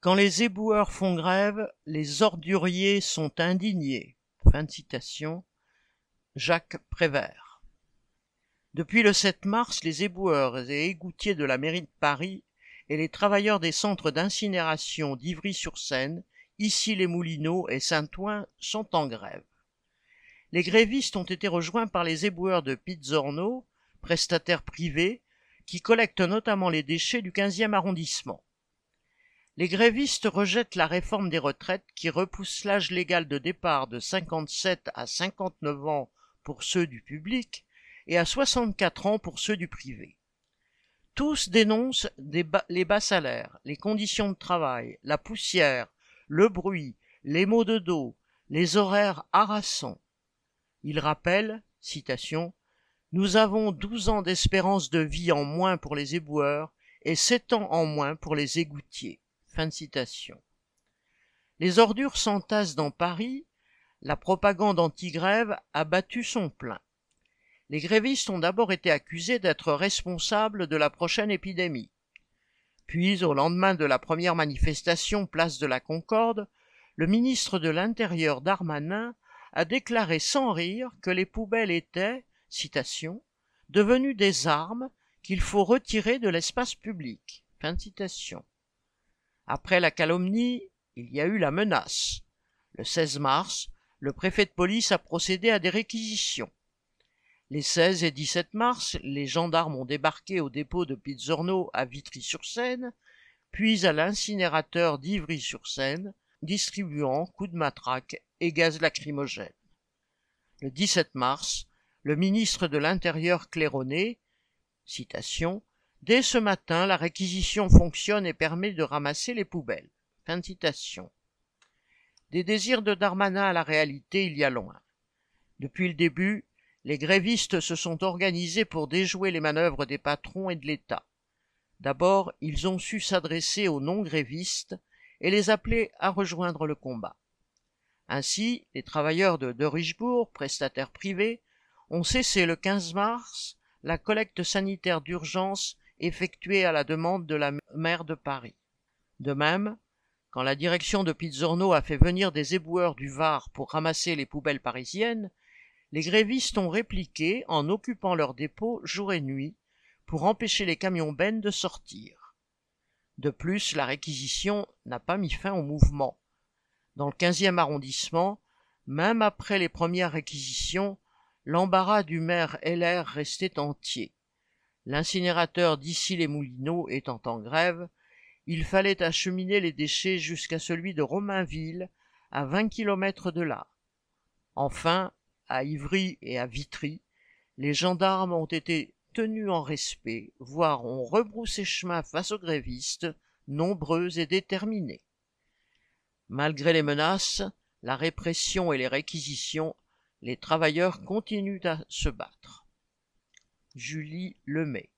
Quand les éboueurs font grève, les orduriers sont indignés. Fin de citation. Jacques Prévert. Depuis le 7 mars, les éboueurs et égoutiers de la mairie de Paris et les travailleurs des centres d'incinération d'Ivry-sur-Seine, ici les Moulineaux et Saint-Ouen sont en grève. Les grévistes ont été rejoints par les éboueurs de Pizzorno, prestataires privés, qui collectent notamment les déchets du 15e arrondissement. Les grévistes rejettent la réforme des retraites qui repousse l'âge légal de départ de 57 à 59 ans pour ceux du public et à 64 ans pour ceux du privé. Tous dénoncent les bas salaires, les conditions de travail, la poussière, le bruit, les maux de dos, les horaires harassants. Ils rappellent, citation, Nous avons douze ans d'espérance de vie en moins pour les éboueurs et sept ans en moins pour les égoutiers. Fin de citation. Les ordures s'entassent dans Paris, la propagande anti-grève a battu son plein. Les grévistes ont d'abord été accusés d'être responsables de la prochaine épidémie. Puis, au lendemain de la première manifestation place de la Concorde, le ministre de l'Intérieur Darmanin a déclaré sans rire que les poubelles étaient, citation, devenues des armes qu'il faut retirer de l'espace public. Fin. Après la calomnie, il y a eu la menace. Le 16 mars, le préfet de police a procédé à des réquisitions. Les 16 et 17 mars, les gendarmes ont débarqué au dépôt de Pizzorno à Vitry-sur-Seine, puis à l'incinérateur d'Ivry-sur-Seine, distribuant coups de matraque et gaz lacrymogène. Le 17 mars, le ministre de l'Intérieur claironné, citation, Dès ce matin, la réquisition fonctionne et permet de ramasser les poubelles. Fin de citation. Des désirs de Darmanin à la réalité, il y a loin. Depuis le début, les grévistes se sont organisés pour déjouer les manœuvres des patrons et de l'État. D'abord, ils ont su s'adresser aux non-grévistes et les appeler à rejoindre le combat. Ainsi, les travailleurs de de Richebourg, prestataires privés, ont cessé le 15 mars la collecte sanitaire d'urgence effectuée à la demande de la maire de Paris. De même, quand la direction de Pizzorno a fait venir des éboueurs du Var pour ramasser les poubelles parisiennes, les grévistes ont répliqué en occupant leurs dépôts jour et nuit pour empêcher les camions bennes de sortir. De plus, la réquisition n'a pas mis fin au mouvement. Dans le quinzième arrondissement, même après les premières réquisitions, l'embarras du maire Heller restait entier. L'incinérateur d'ici les Moulineaux étant en grève, il fallait acheminer les déchets jusqu'à celui de Romainville, à vingt kilomètres de là. Enfin, à Ivry et à Vitry, les gendarmes ont été tenus en respect, voire ont rebroussé chemin face aux grévistes, nombreux et déterminés. Malgré les menaces, la répression et les réquisitions, les travailleurs continuent à se battre. Julie Lemay